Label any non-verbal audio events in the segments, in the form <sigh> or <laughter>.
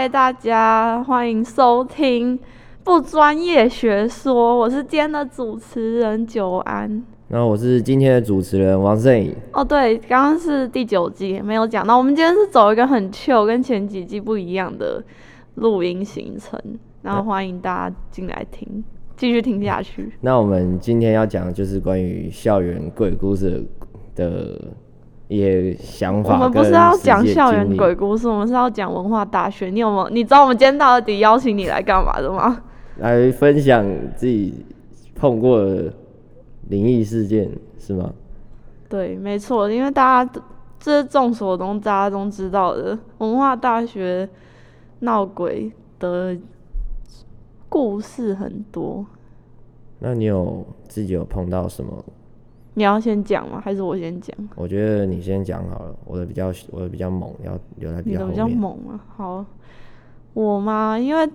嗨，大家欢迎收听不专业学说，我是今天的主持人久安。那我是今天的主持人王胜颖。哦，对，刚刚是第九季没有讲到，我们今天是走一个很 chill 跟前几季不一样的录音行程，然后欢迎大家进来听，继续听下去。那我们今天要讲的就是关于校园鬼故事的。一些想法。我们不是要讲校园鬼故事，我们是要讲文化大学。你有没有？你知道我们今天到底邀请你来干嘛的吗？来分享自己碰过的灵异事件，是吗？对，没错，因为大家这是众所周知，大家都知道的，文化大学闹鬼的故事很多。那你有自己有碰到什么？你要先讲吗？还是我先讲？我觉得你先讲好了。我的比较，我的比较猛，要留在比较后面。你的比较猛啊！好，我嘛，因为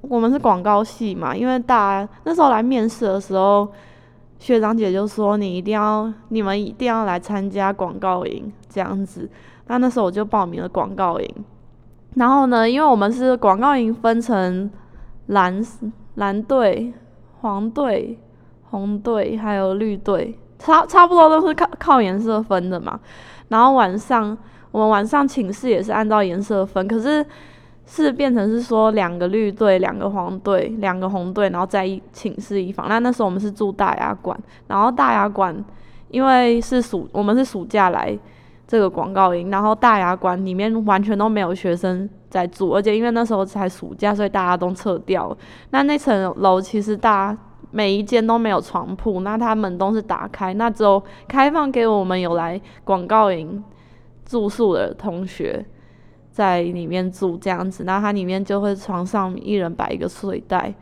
我们是广告系嘛，因为大家那时候来面试的时候，学长姐就说你一定要，你们一定要来参加广告营这样子。那那时候我就报名了广告营。然后呢，因为我们是广告营分成蓝蓝队、黄队、红队还有绿队。差差不多都是靠靠颜色分的嘛，然后晚上我们晚上寝室也是按照颜色分，可是是变成是说两个绿队、两个黄队、两个红队，然后在一寝室一房。那那时候我们是住大雅馆，然后大雅馆因为是暑，我们是暑假来这个广告营，然后大雅馆里面完全都没有学生在住，而且因为那时候才暑假，所以大家都撤掉。那那层楼其实大家。每一间都没有床铺，那他们都是打开，那只有开放给我们有来广告营住宿的同学在里面住这样子。那它里面就会床上一人摆一个睡袋。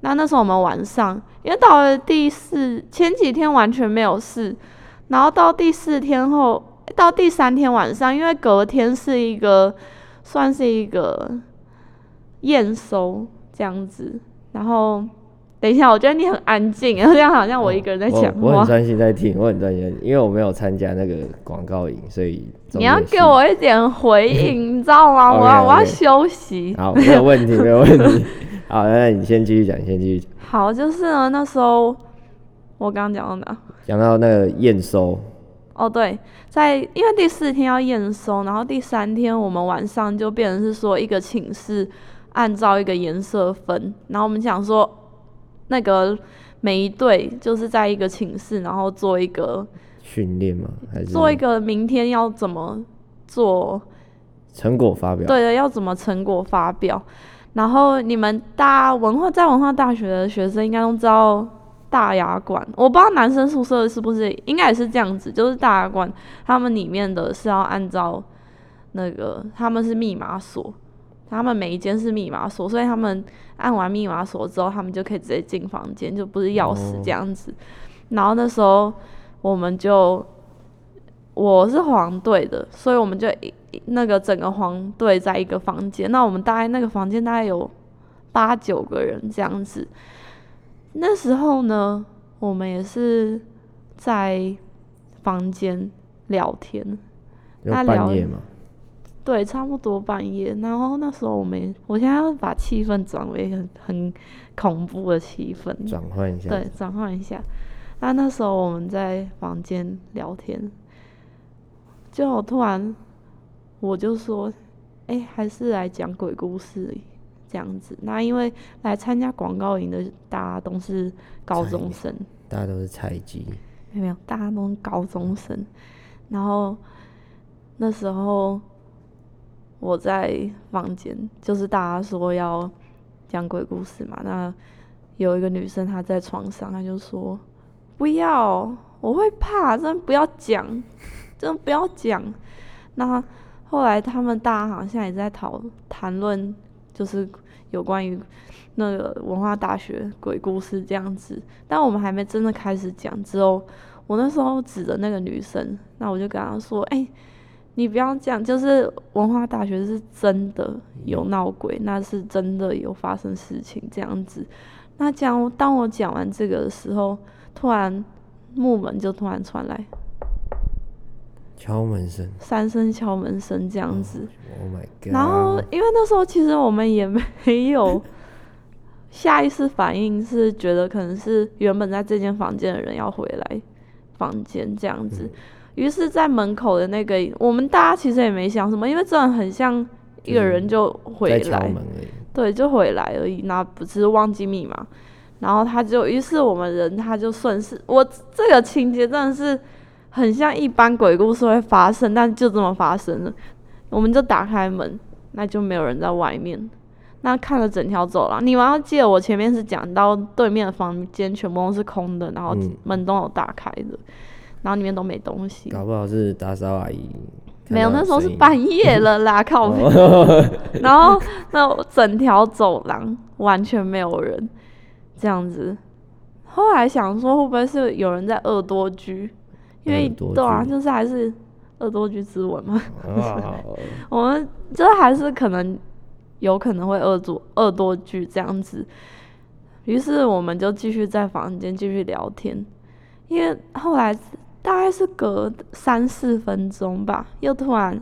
那那时候我们晚上，因为到了第四前几天完全没有事，然后到第四天后，到第三天晚上，因为隔天是一个算是一个验收这样子，然后。等一下，我觉得你很安静，然后这样好像我一个人在讲话。我，我很专心在听，我很专心，因为我没有参加那个广告营，所以你要给我一点回应，<laughs> 你知道吗？我要我要休息。好，没有问题，没有问题。<laughs> 好，那你先继续讲，你先继续讲。好，就是呢，那时候我刚刚讲到哪？讲到那个验收。哦，对，在因为第四天要验收，然后第三天我们晚上就变成是说一个寝室按照一个颜色分，然后我们想说。那个每一队就是在一个寝室，然后做一个训练吗？还是做一个明天要怎么做成果发表？对的，要怎么成果发表？然后你们大文化在文化大学的学生应该都知道大雅馆，我不知道男生宿舍是不是，应该也是这样子，就是大雅馆他们里面的是要按照那个他们是密码锁。他们每一间是密码锁，所以他们按完密码锁之后，他们就可以直接进房间，就不是钥匙这样子。Oh. 然后那时候我们就我是黄队的，所以我们就那个整个黄队在一个房间。那我们大概那个房间大概有八九个人这样子。那时候呢，我们也是在房间聊天，那半夜吗？对，差不多半夜。然后那时候我们，我现在要把气氛转为很很恐怖的气氛，转换一下。对，转换一下。那那时候我们在房间聊天，就突然我就说：“哎，还是来讲鬼故事这样子。”那因为来参加广告营的大家都是高中生，大家都是菜鸡，没有，大家都是高中生。然后那时候。我在房间，就是大家说要讲鬼故事嘛。那有一个女生她在床上，她就说：“不要，我会怕，真不要讲，真不要讲。”那后来他们大家好像也在讨谈论，就是有关于那个文化大学鬼故事这样子。但我们还没真的开始讲，之后我那时候指着那个女生，那我就跟她说：“哎。”你不要讲，就是文化大学是真的有闹鬼，那是真的有发生事情这样子。那讲，当我讲完这个的时候，突然木门就突然传来，敲门声，三声敲门声这样子。Oh my god！然后因为那时候其实我们也没有 <laughs> 下意识反应，是觉得可能是原本在这间房间的人要回来房间这样子。于、嗯、是，在门口的那个，我们大家其实也没想什么，因为真的很像一个人就回来。对，就回来而已。那不是忘记密码。然后他就，于是我们人他就顺势，我这个情节真的是很像一般鬼故事会发生，但就这么发生了。我们就打开门，那就没有人在外面。那看了整条走廊，你们要记得我前面是讲到对面的房间全部都是空的，然后门都有打开的，嗯、然后里面都没东西。搞不好是打扫阿姨。没有，那时候是半夜了啦，靠！<laughs> 然后那整条走廊完全没有人。这样子，后来想说会不会是有人在恶多居？因为对啊，就是还是恶多居之吻嘛。<laughs> 我们就还是可能有可能会恶作恶多居这样子。于是我们就继续在房间继续聊天，因为后来大概是隔三四分钟吧，又突然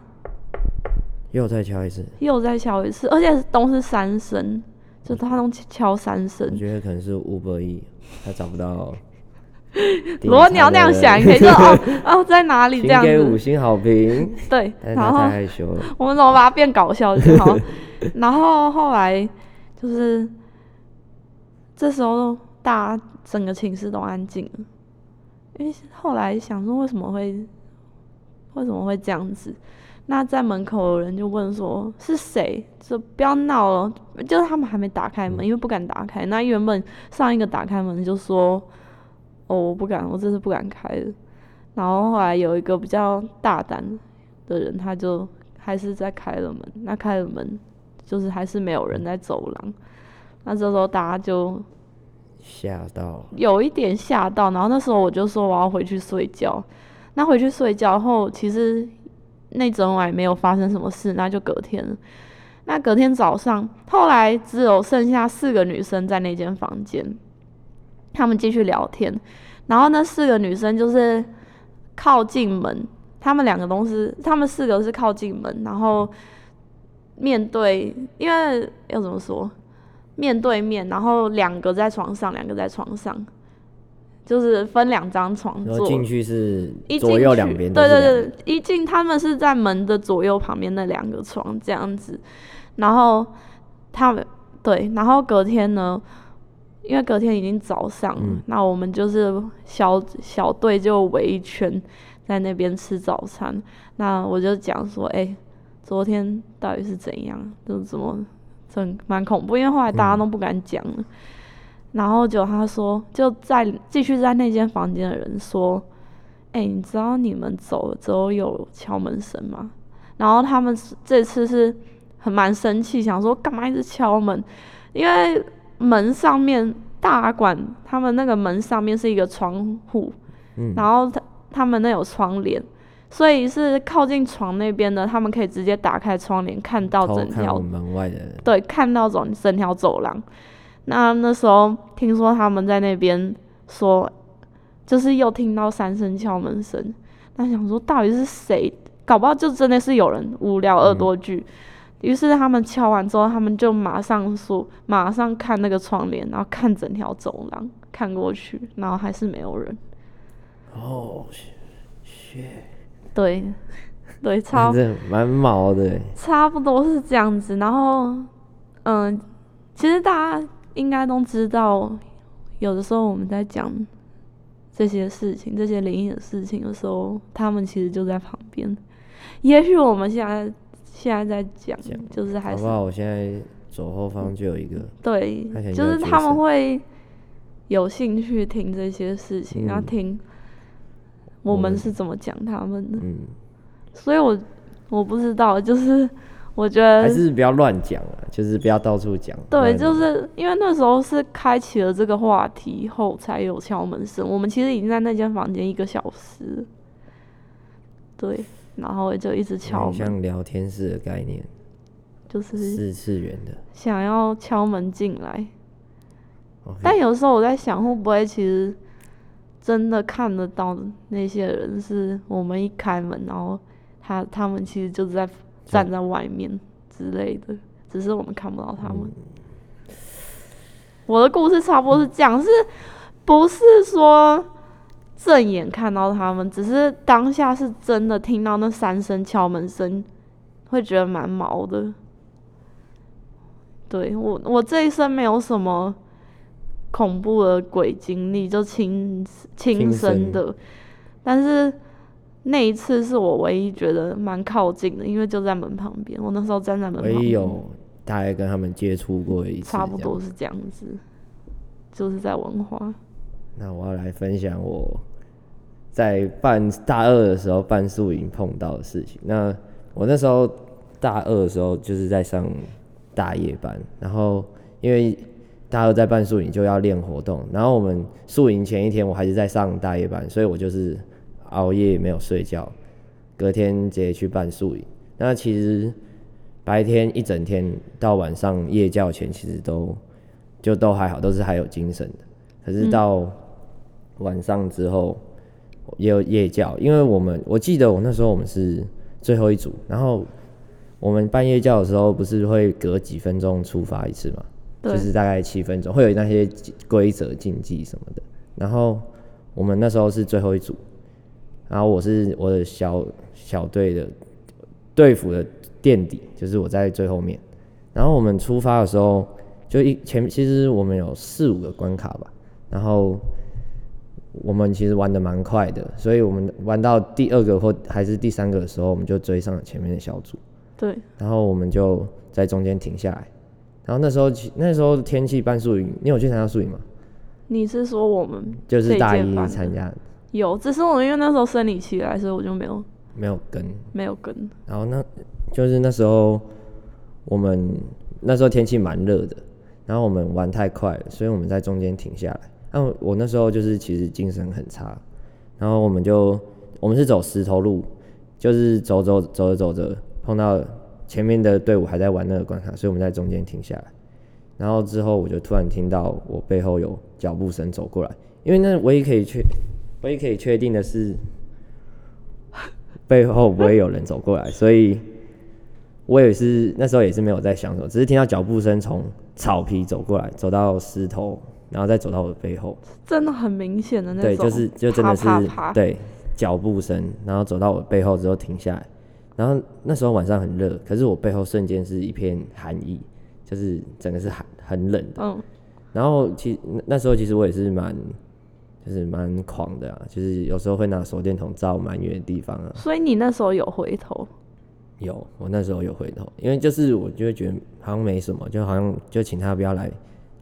又再敲一次，又再敲一次，而且都是三声。就他能敲三声，我觉得可能是 Uber Eats，他找不到。<laughs> 如果你要那样想，你可以说哦哦在哪里 <laughs> 这样子。给五星好评。对，然后太害羞了。我们怎么把它变搞笑就好？<laughs> 然后后来就是这时候，大家整个寝室都安静了。因为后来想说，为什么会为什么会这样子？那在门口的人就问说：“是谁？就不要闹了。”就是他们还没打开门，因为不敢打开。那原本上一个打开门就说：“哦，我不敢，我这是不敢开的。”然后后来有一个比较大胆的人，他就还是在开了门。那开了门，就是还是没有人在走廊。那这时候大家就吓到，有一点吓到。然后那时候我就说我要回去睡觉。那回去睡觉后，其实。那整晚没有发生什么事，那就隔天。那隔天早上，后来只有剩下四个女生在那间房间，她们继续聊天。然后那四个女生就是靠近门，她们两个都是，她们四个是靠近门，然后面对，因为要怎么说，面对面，然后两个在床上，两个在床上。就是分两张床坐，进去是左右两边。对对对，一进他们是在门的左右旁边那两个床这样子，然后他们对，然后隔天呢，因为隔天已经早上了，嗯、那我们就是小小队就围一圈在那边吃早餐。那我就讲说，哎、欸，昨天到底是怎样？就怎么很蛮恐怖，因为后来大家都不敢讲了。嗯然后就他说，就在继续在那间房间的人说：“哎、欸，你知道你们走了之后有敲门声吗？”然后他们这次是很蛮生气，想说干嘛一直敲门？因为门上面大馆他们那个门上面是一个窗户，嗯、然后他他们那有窗帘，所以是靠近床那边的，他们可以直接打开窗帘看到整条门外的，对，看到整整条走廊。那那时候听说他们在那边说，就是又听到三声敲门声。那想说到底是谁？搞不好就真的是有人无聊恶作剧。于、嗯、是他们敲完之后，他们就马上说，马上看那个窗帘，然后看整条走廊，看过去，然后还是没有人。哦，切，对，对，<laughs> 差蛮毛的，差不多是这样子。然后，嗯，其实大家。应该都知道，有的时候我们在讲这些事情、这些灵异的事情的时候，他们其实就在旁边。也许我们现在现在在讲，就是还是。好不好？我现在左后方就有一个。对，就是他们会有兴趣听这些事情，然后、嗯、听我们是怎么讲他们的。嗯。所以我我不知道，就是。<laughs> 我觉得还是不要乱讲啊，就是不要到处讲。对，就是因为那时候是开启了这个话题后才有敲门声。我们其实已经在那间房间一个小时，对，然后就一直敲门，像聊天室的概念，就是四次元的，想要敲门进来。但有时候我在想，会不会其实真的看得到的那些人，是我们一开门，然后他他们其实就是在站在外面之类的，只是我们看不到他们。嗯、我的故事差不多是这样，是不是说正眼看到他们，只是当下是真的听到那三声敲门声，会觉得蛮毛的。对，我，我这一生没有什么。恐怖的鬼经历就亲亲身的，但是那一次是我唯一觉得蛮靠近的，因为就在门旁边。我那时候站在门旁边，唯一有大概跟他们接触过一次，差不多是这样子，就是在文化。那我要来分享我在办大二的时候办宿营碰到的事情。那我那时候大二的时候就是在上大夜班，然后因为。大二在办宿营就要练活动，然后我们宿营前一天我还是在上大夜班，所以我就是熬夜没有睡觉，隔天直接去办宿营。那其实白天一整天到晚上夜教前，其实都就都还好，都是还有精神的。可是到晚上之后也有夜教，因为我们我记得我那时候我们是最后一组，然后我们办夜教的时候不是会隔几分钟出发一次吗？就是大概七分钟，会有那些规则禁忌什么的。然后我们那时候是最后一组，然后我是我的小小队的队服的垫底，就是我在最后面。然后我们出发的时候，就一前其实我们有四五个关卡吧，然后我们其实玩的蛮快的，所以我们玩到第二个或还是第三个的时候，我们就追上了前面的小组。对，然后我们就在中间停下来。然后那时候，那时候天气办宿营，你有去参加宿营吗？你是说我们就是大一参加？有，只是我因为那时候生理期来，所以我就没有没有跟，没有跟。然后那就是那时候我们那时候天气蛮热的，然后我们玩太快了，所以我们在中间停下来。然后我那时候就是其实精神很差，然后我们就我们是走石头路，就是走走走着走着碰到。前面的队伍还在玩那个关卡，所以我们在中间停下来。然后之后我就突然听到我背后有脚步声走过来，因为那唯一可以确唯一可以确定的是背后不会有人走过来，所以我也是那时候也是没有在想什么，只是听到脚步声从草皮走过来，走到石头，然后再走到我的背后，真的很明显的那种，对，就是就真的是对脚步声，然后走到我背后之后停下来。然后那时候晚上很热，可是我背后瞬间是一片寒意，就是整个是寒很冷的。嗯。然后其实那时候其实我也是蛮，就是蛮狂的啊，就是有时候会拿手电筒照蛮远的地方啊。所以你那时候有回头？有，我那时候有回头，因为就是我就会觉得好像没什么，就好像就请他不要来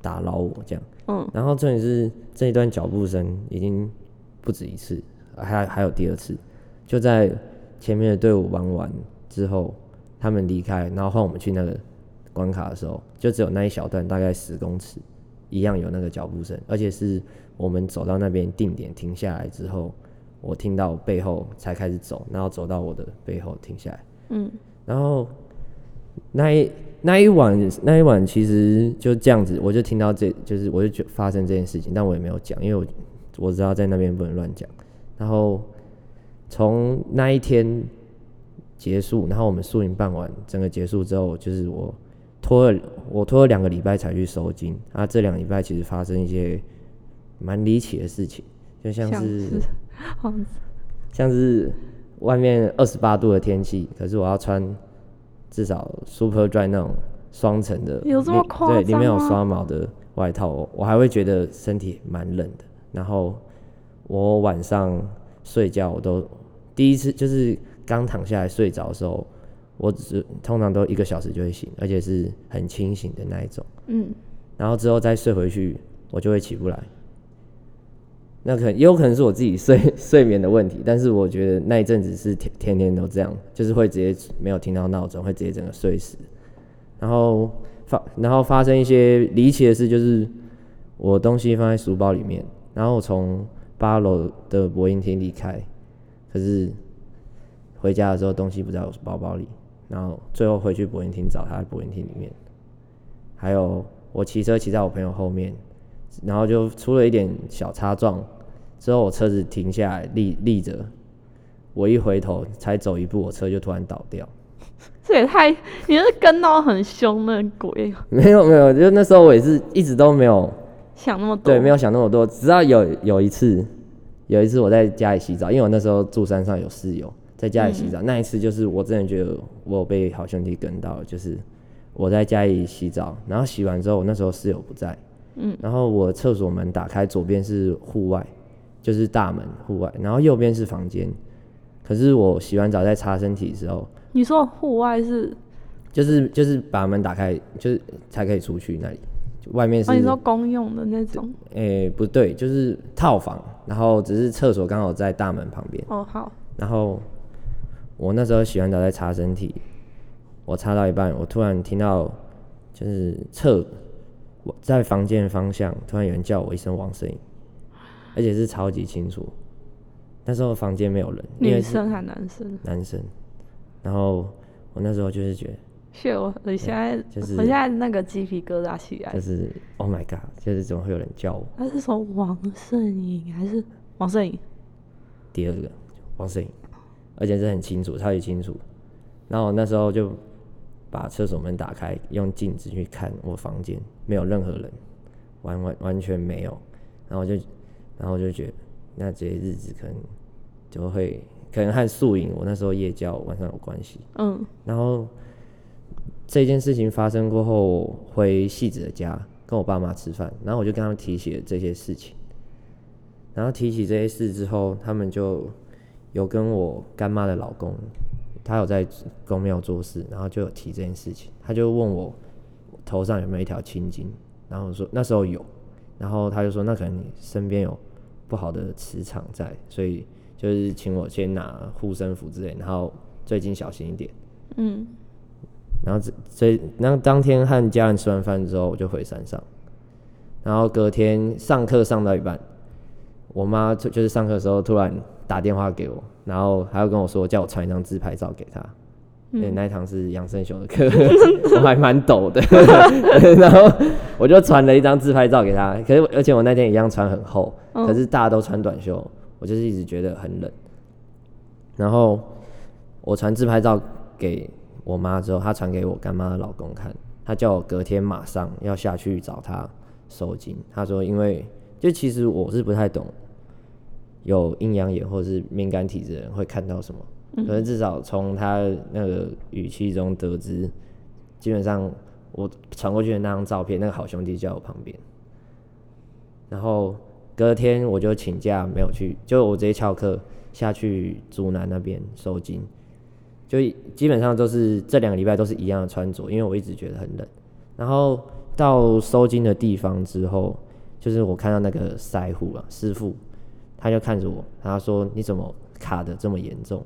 打扰我这样。嗯。然后重点是这一段脚步声已经不止一次，还还有第二次，就在。前面的队伍玩完之后，他们离开，然后换我们去那个关卡的时候，就只有那一小段，大概十公尺，一样有那个脚步声，而且是我们走到那边定点停下来之后，我听到背后才开始走，然后走到我的背后停下来。嗯，然后那一那一晚那一晚其实就这样子，我就听到这就是我就觉发生这件事情，但我也没有讲，因为我我知道在那边不能乱讲，然后。从那一天结束，然后我们宿营办完，整个结束之后，就是我拖了我拖了两个礼拜才去收金。啊，这两个礼拜其实发生一些蛮离奇的事情，就像是，像是，<laughs> 像是外面二十八度的天气，可是我要穿至少 Superdry 那种双层的，有这么夸张吗？对，里面有刷毛的外套，我还会觉得身体蛮冷的。然后我晚上。睡觉我都第一次就是刚躺下来睡着的时候，我只通常都一个小时就会醒，而且是很清醒的那一种。嗯，然后之后再睡回去，我就会起不来。那可能也有可能是我自己睡 <laughs> 睡眠的问题，但是我觉得那一阵子是天天天都这样，就是会直接没有听到闹钟，会直接整个睡死。然后发然后发生一些离奇的事，就是我东西放在书包里面，然后我从。八楼的播音厅离开，可是回家的时候东西不在我包包里，然后最后回去播音厅找他在播音厅里面，还有我骑车骑在我朋友后面，然后就出了一点小擦撞，之后我车子停下来立立着，我一回头才走一步，我车就突然倒掉。这也太，你是跟到很凶的鬼？没有没有，就那时候我也是一直都没有想那么多，对，没有想那么多。直到有有一次，有一次我在家里洗澡，因为我那时候住山上有室友在家里洗澡，嗯、那一次就是我真的觉得我有被好兄弟跟到，就是我在家里洗澡，然后洗完之后，我那时候室友不在，嗯，然后我厕所门打开，左边是户外，就是大门户外，然后右边是房间，可是我洗完澡在擦身体的时候。你说户外是，就是就是把门打开，就是才可以出去那里，外面是。啊，你说公用的那种？诶、欸，不对，就是套房，然后只是厕所刚好在大门旁边。哦，好。然后我那时候洗完澡在擦身体，我擦到一半，我突然听到就是厕我在房间方向突然有人叫我一声王声，而且是超级清楚。那时候房间没有人，女生还男生？男生。然后我那时候就是觉得，是我我现在就是我现在那个鸡皮疙瘩起来，就是 Oh my God，就是怎么会有人叫我？他是说王圣颖还是王圣颖？第二个王圣颖，而且是很清楚，超级清楚。然后我那时候就把厕所门打开，用镜子去看我房间，没有任何人，完完完全没有。然后我就，然后我就觉得，那这些日子可能就会。可能和宿营，我那时候夜教晚上有关系。嗯，然后这件事情发生过后，回戏子的家跟我爸妈吃饭，然后我就跟他们提起了这些事情。然后提起这些事之后，他们就有跟我干妈的老公，他有在宫庙做事，然后就有提这件事情。他就问我头上有没有一条青筋，然后我说那时候有，然后他就说那可能你身边有不好的磁场在，所以。就是请我先拿护身符之类，然后最近小心一点。嗯，然后这这那当天和家人吃完饭之后，我就回山上。然后隔天上课上到一半，我妈就就是上课的时候突然打电话给我，然后还要跟我说叫我传一张自拍照给她。嗯，欸、那一堂是杨胜雄的课，<laughs> 我还蛮抖的。<laughs> 然后我就传了一张自拍照给她，可是而且我那天一样穿很厚，可是大家都穿短袖。我就是一直觉得很冷，然后我传自拍照给我妈之后，她传给我干妈的老公看，她叫我隔天马上要下去找她收金。她说，因为就其实我是不太懂有阴阳眼或者是敏感体质的人会看到什么，可是至少从她那个语气中得知，基本上我传过去的那张照片，那个好兄弟就在我旁边，然后。隔天我就请假没有去，就我直接翘课下去竹南那边收惊，就基本上都是这两个礼拜都是一样的穿着，因为我一直觉得很冷。然后到收金的地方之后，就是我看到那个师傅啊，师傅，他就看着我，他说：“你怎么卡的这么严重？”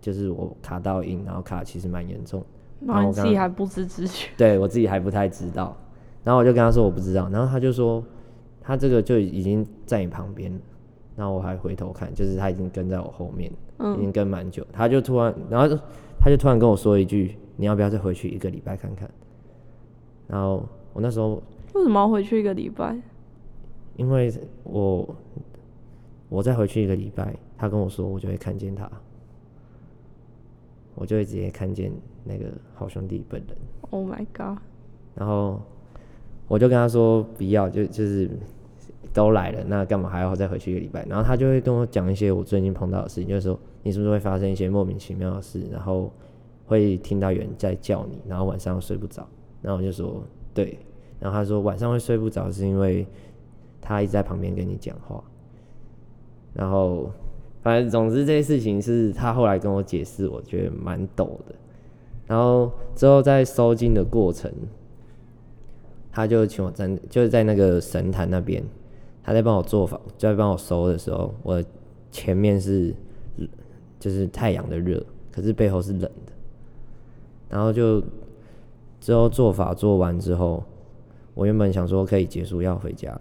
就是我卡到阴，然后卡其实蛮严重。然后我自己还不知之觉。<laughs> 对，我自己还不太知道。然后我就跟他说我不知道，然后他就说。他这个就已经在你旁边，然后我还回头看，就是他已经跟在我后面，嗯、已经跟蛮久。他就突然，然后他就突然跟我说一句：“你要不要再回去一个礼拜看看？”然后我那时候为什么要回去一个礼拜？因为我我再回去一个礼拜，他跟我说，我就会看见他，我就会直接看见那个好兄弟本人。Oh my god！然后。我就跟他说不要，就就是都来了，那干嘛还要再回去一个礼拜？然后他就会跟我讲一些我最近碰到的事情，就是说你是不是会发生一些莫名其妙的事，然后会听到有人在叫你，然后晚上睡不着。然后我就说对，然后他说晚上会睡不着是因为他一直在旁边跟你讲话。然后反正总之这些事情是他后来跟我解释，我觉得蛮抖的。然后之后在收金的过程。他就请我站，就是在那个神坛那边，他在帮我做法，就在帮我收的时候，我前面是就是太阳的热，可是背后是冷的。然后就之后做法做完之后，我原本想说可以结束要回家，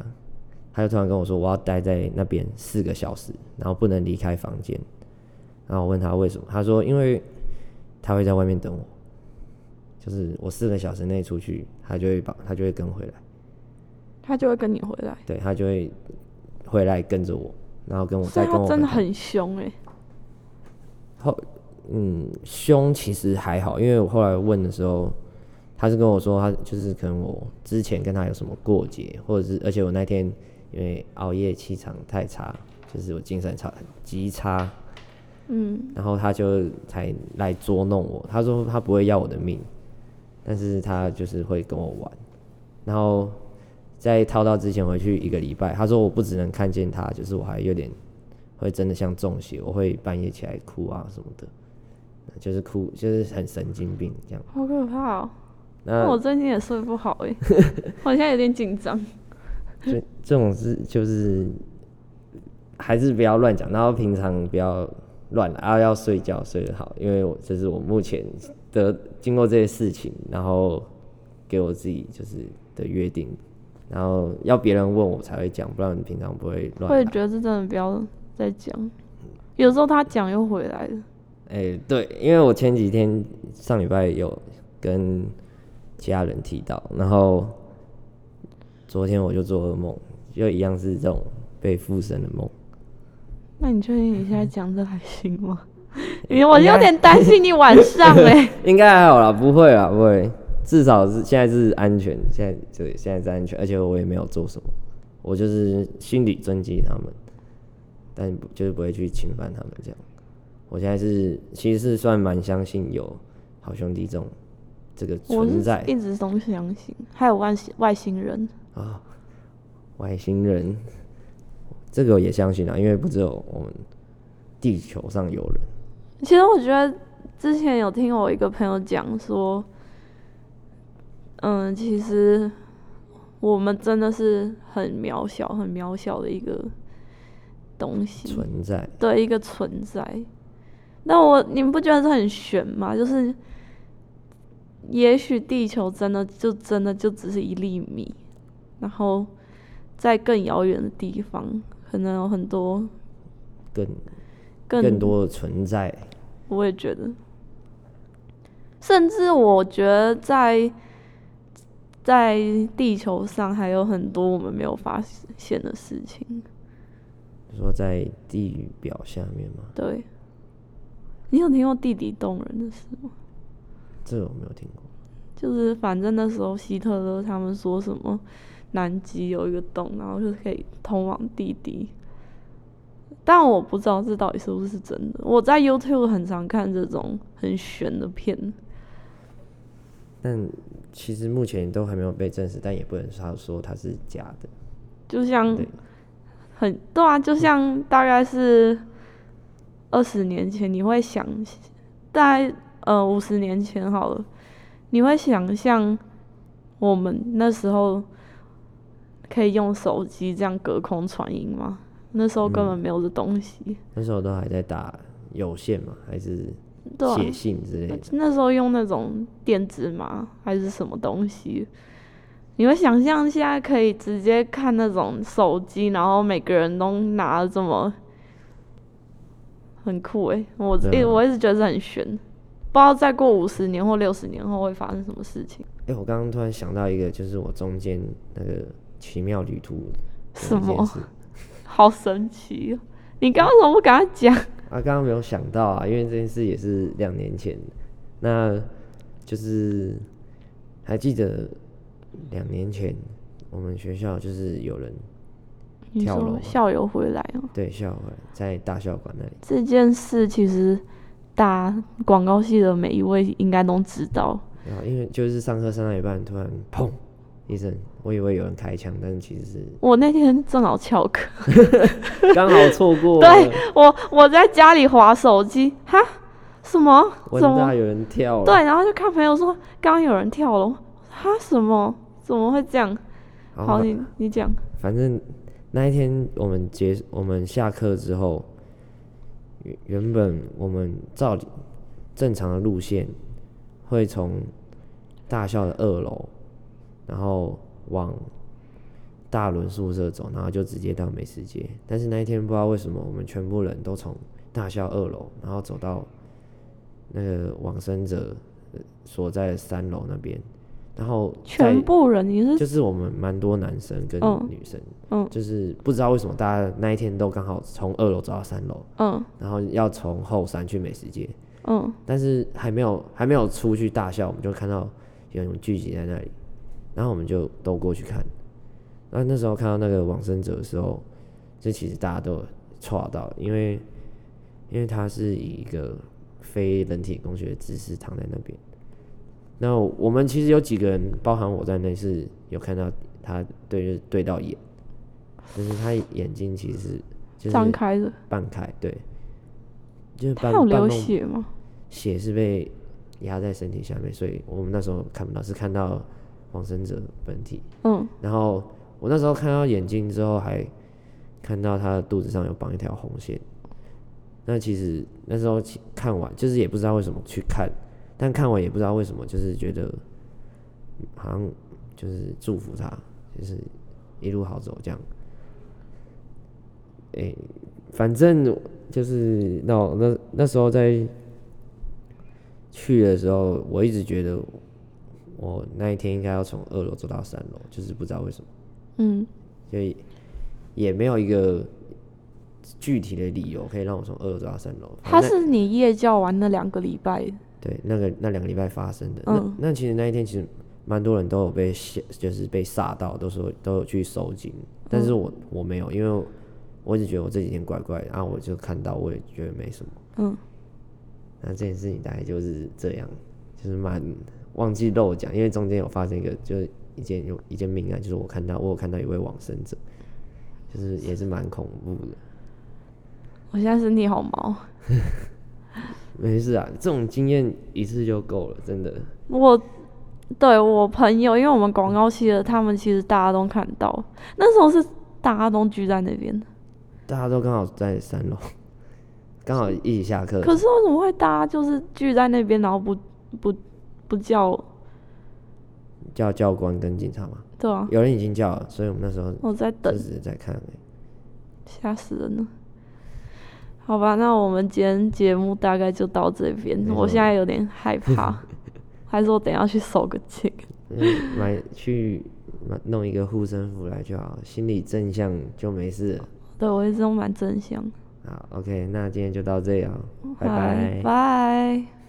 他就突然跟我说我要待在那边四个小时，然后不能离开房间。然后我问他为什么，他说因为他会在外面等我。就是我四个小时内出去，他就会把他就会跟回来，他就会跟你回来，对，他就会回来跟着我，然后跟我再跟我真的很凶哎、欸。后嗯，凶其实还好，因为我后来问的时候，他是跟我说他就是可能我之前跟他有什么过节，或者是而且我那天因为熬夜气场太差，就是我精神差极差，嗯，然后他就才来捉弄我。他说他不会要我的命，但是他就是会跟我玩，然后在套到之前回去一个礼拜，他说我不只能看见他，就是我还有点会真的像中邪，我会半夜起来哭啊什么的。就是哭，就是很神经病这样，好可怕哦、喔！那我最近也睡不好哎、欸，<laughs> 我现在有点紧张。这这种事就是还是不要乱讲，然后平常不要乱，然后要睡觉睡得好，因为我这是我目前的经过这些事情，然后给我自己就是的约定，然后要别人问我才会讲，不然你平常不会乱。我也觉得是真的不要再讲，有时候他讲又回来了。哎、欸，对，因为我前几天上礼拜有跟家人提到，然后昨天我就做噩梦，就一样是这种被附身的梦。那你确定你现在讲这还行吗？<laughs> 因为我有点担心你晚上哎、欸。应该还好啦，不会啦，不会，至少是现在是安全，现在对，现在是安全，而且我也没有做什么，我就是心里尊敬他们，但就是不会去侵犯他们这样。我现在是，其实是算蛮相信有好兄弟这种这个存在，一直都相信，还有外星外星人啊、哦，外星人，<laughs> 这个我也相信啊，因为不只有我们地球上有人。其实我觉得之前有听我一个朋友讲说，嗯，其实我们真的是很渺小、很渺小的一个东西存在，对，一个存在。那我你们不觉得这很悬吗？就是，也许地球真的就真的就只是一粒米，然后在更遥远的地方，可能有很多更更更多的存在。我也觉得，甚至我觉得在在地球上还有很多我们没有发现的事情。你说在地表下面吗？对。你有听过地底洞人的事吗？这个我没有听过。就是反正那时候希特勒他们说什么南极有一个洞，然后就可以通往地底。但我不知道这到底是不是真的。我在 YouTube 很常看这种很悬的片。但其实目前都还没有被证实，但也不能说说它是假的。就像很对啊，就像大概是。二十年前，你会想，大概呃五十年前好了，你会想象我们那时候可以用手机这样隔空传音吗？那时候根本没有这东西。嗯、那时候都还在打有线嘛，还是写信之类的、啊。那时候用那种电子码还是什么东西？你会想象现在可以直接看那种手机，然后每个人都拿这么。很酷诶、欸，我一我一直觉得是很悬，不知道再过五十年或六十年后会发生什么事情。哎、欸，我刚刚突然想到一个，就是我中间那个奇妙旅途。什么？好神奇！你刚刚怎么不跟他讲？啊，刚刚没有想到啊，因为这件事也是两年前。那就是还记得两年前我们学校就是有人。跳楼，校友回来哦。对，校友回来在大校馆那里。这件事其实大广告系的每一位应该都知道。啊因为就是上课上到一半，突然砰一声，我以为有人开枪，但是其实是我那天正好翘课，<laughs> 刚好错过。<laughs> 对，我我在家里划手机，哈？什么？怎么有人跳了？对，然后就看朋友说刚刚有人跳楼，哈？什么？怎么会这样？好，好，你你讲。反正。那一天我们结我们下课之后，原原本我们照正常的路线，会从大校的二楼，然后往大轮宿舍走，然后就直接到美食街。但是那一天不知道为什么，我们全部人都从大校二楼，然后走到那个往生者所在的三楼那边，然后全部人你是就是我们蛮多男生跟女生，嗯，就是不知道为什么大家那一天都刚好从二楼走到三楼，嗯，然后要从后山去美食街，嗯，但是还没有还没有出去大校，我们就看到有人聚集在那里，然后我们就都过去看，那那时候看到那个往生者的时候，这其实大家都错到，因为因为他是以一个非人体工学的姿势躺在那边。那我们其实有几个人，包含我在内，是有看到他对就是对到眼，就是他眼睛其实就是张开的，半开，对，就是半他有流血吗？血是被压在身体下面，所以我们那时候看不到，是看到往生者本体。嗯，然后我那时候看到眼睛之后，还看到他的肚子上有绑一条红线。那其实那时候看完，就是也不知道为什么去看。但看完也不知道为什么，就是觉得好像就是祝福他，就是一路好走这样。哎、欸，反正就是那那那时候在去的时候，我一直觉得我那一天应该要从二楼走到三楼，就是不知道为什么。嗯，所以也没有一个具体的理由可以让我从二楼走到三楼。他是你夜教完那两个礼拜。对，那个那两个礼拜发生的，嗯、那那其实那一天其实蛮多人都有被吓，就是被吓到，都说都有去收紧，但是我、嗯、我没有，因为我一直觉得我这几天怪怪的，然后我就看到，我也觉得没什么。嗯，那这件事情大概就是这样，就是蛮忘记漏讲，因为中间有发生一个，就是一件有一件命案，就是我看到我有看到一位往生者，就是也是蛮恐怖的。我现在身体好毛。<laughs> 没事啊，这种经验一次就够了，真的。我对我朋友，因为我们广告系的，他们其实大家都看到，那时候是大家都聚在那边，大家都刚好在三楼，刚好一起下课。可是为什么会大家就是聚在那边，然后不不不叫叫教官跟警察吗？对啊，有人已经叫了，所以我们那时候我在等，只是在看，吓死人了。好吧，那我们今天节目大概就到这边。我现在有点害怕，<laughs> 还是我等一下去守个惊？买去买弄一个护身符来就好，心理正向就没事了。对，我一直都蛮正向。好，OK，那今天就到这样，拜拜。拜。